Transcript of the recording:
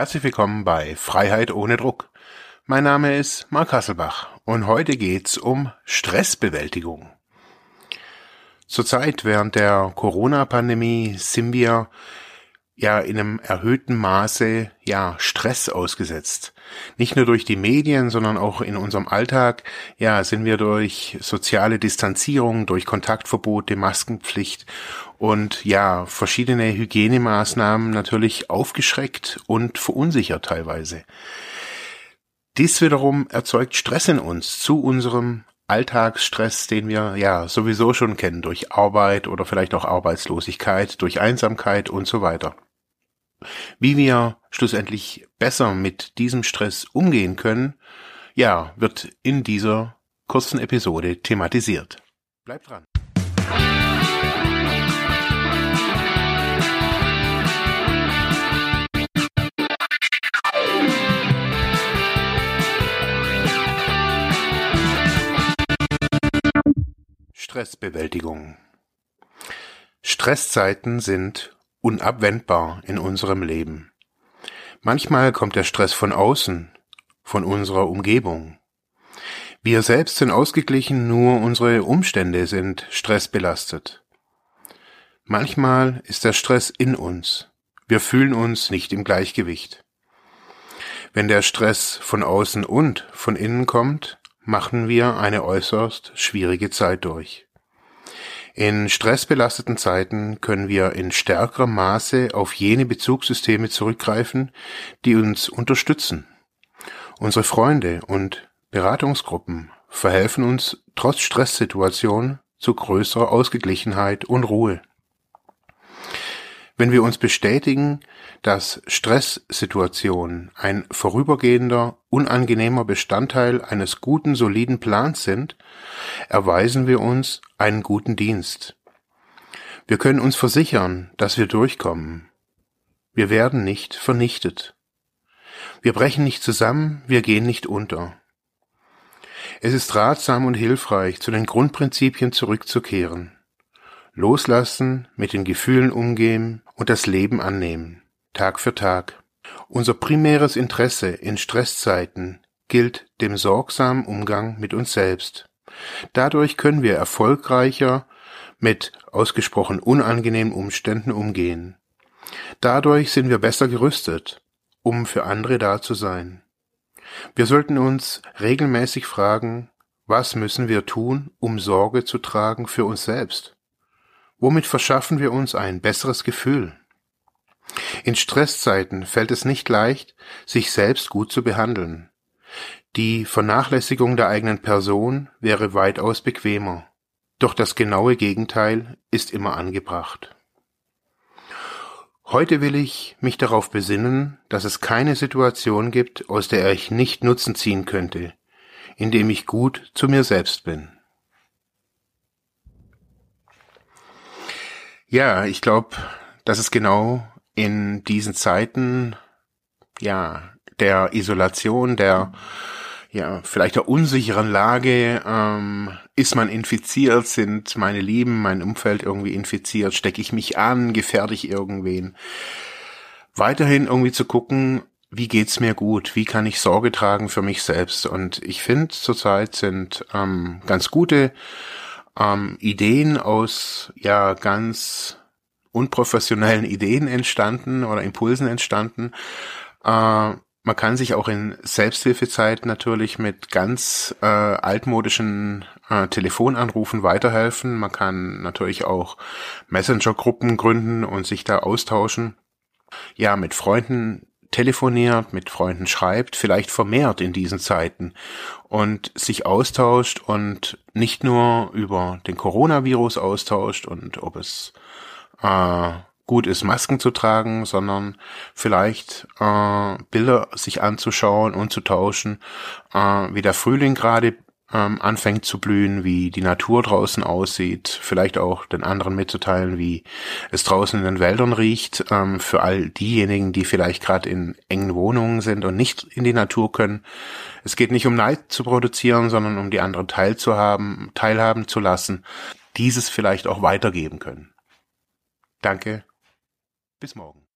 Herzlich willkommen bei Freiheit ohne Druck. Mein Name ist Mark Hasselbach und heute geht's um Stressbewältigung. Zurzeit während der Corona-Pandemie sind wir ja in einem erhöhten Maße ja Stress ausgesetzt. Nicht nur durch die Medien, sondern auch in unserem Alltag ja sind wir durch soziale Distanzierung, durch Kontaktverbote, Maskenpflicht und ja verschiedene Hygienemaßnahmen natürlich aufgeschreckt und verunsichert teilweise. Dies wiederum erzeugt Stress in uns zu unserem Alltagsstress, den wir ja sowieso schon kennen durch Arbeit oder vielleicht auch Arbeitslosigkeit, durch Einsamkeit und so weiter. Wie wir schlussendlich besser mit diesem Stress umgehen können, ja, wird in dieser kurzen Episode thematisiert. Bleibt dran. Stressbewältigung. Stresszeiten sind unabwendbar in unserem Leben. Manchmal kommt der Stress von außen, von unserer Umgebung. Wir selbst sind ausgeglichen, nur unsere Umstände sind stressbelastet. Manchmal ist der Stress in uns. Wir fühlen uns nicht im Gleichgewicht. Wenn der Stress von außen und von innen kommt, machen wir eine äußerst schwierige Zeit durch. In stressbelasteten Zeiten können wir in stärkerem Maße auf jene Bezugssysteme zurückgreifen, die uns unterstützen. Unsere Freunde und Beratungsgruppen verhelfen uns trotz Stresssituationen zu größerer Ausgeglichenheit und Ruhe. Wenn wir uns bestätigen, dass Stresssituationen ein vorübergehender, unangenehmer Bestandteil eines guten, soliden Plans sind, erweisen wir uns einen guten Dienst. Wir können uns versichern, dass wir durchkommen. Wir werden nicht vernichtet. Wir brechen nicht zusammen, wir gehen nicht unter. Es ist ratsam und hilfreich, zu den Grundprinzipien zurückzukehren. Loslassen, mit den Gefühlen umgehen und das Leben annehmen, Tag für Tag. Unser primäres Interesse in Stresszeiten gilt dem sorgsamen Umgang mit uns selbst. Dadurch können wir erfolgreicher mit ausgesprochen unangenehmen Umständen umgehen. Dadurch sind wir besser gerüstet, um für andere da zu sein. Wir sollten uns regelmäßig fragen, was müssen wir tun, um Sorge zu tragen für uns selbst? Womit verschaffen wir uns ein besseres Gefühl? In Stresszeiten fällt es nicht leicht, sich selbst gut zu behandeln. Die Vernachlässigung der eigenen Person wäre weitaus bequemer, doch das genaue Gegenteil ist immer angebracht. Heute will ich mich darauf besinnen, dass es keine Situation gibt, aus der ich nicht Nutzen ziehen könnte, indem ich gut zu mir selbst bin. Ja, ich glaube, dass es genau in diesen Zeiten, ja, der Isolation, der, ja, vielleicht der unsicheren Lage, ähm, ist man infiziert, sind meine Lieben, mein Umfeld irgendwie infiziert, stecke ich mich an, gefährde ich irgendwen. Weiterhin irgendwie zu gucken, wie geht's mir gut? Wie kann ich Sorge tragen für mich selbst? Und ich finde, zurzeit sind ähm, ganz gute ähm, Ideen aus ja ganz unprofessionellen Ideen entstanden oder Impulsen entstanden. Äh, man kann sich auch in Selbsthilfezeit natürlich mit ganz äh, altmodischen äh, Telefonanrufen weiterhelfen. Man kann natürlich auch Messenger-Gruppen gründen und sich da austauschen. Ja, mit Freunden telefoniert, mit Freunden schreibt, vielleicht vermehrt in diesen Zeiten und sich austauscht und nicht nur über den Coronavirus austauscht und ob es äh, gut ist, Masken zu tragen, sondern vielleicht äh, Bilder sich anzuschauen und zu tauschen, äh, wie der Frühling gerade ähm, anfängt zu blühen, wie die Natur draußen aussieht, vielleicht auch den anderen mitzuteilen, wie es draußen in den Wäldern riecht, ähm, für all diejenigen, die vielleicht gerade in engen Wohnungen sind und nicht in die Natur können. Es geht nicht um Neid zu produzieren, sondern um die anderen teilzuhaben, teilhaben zu lassen, dieses vielleicht auch weitergeben können. Danke, bis morgen.